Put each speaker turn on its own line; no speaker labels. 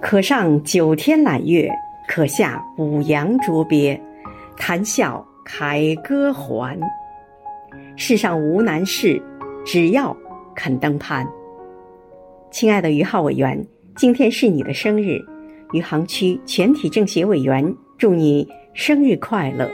可上九天揽月可下五洋捉鳖谈笑凯歌还。世上无难事只要肯登攀。亲爱的于浩委员今天是你的生日余杭区全体政协委员祝你生日快乐。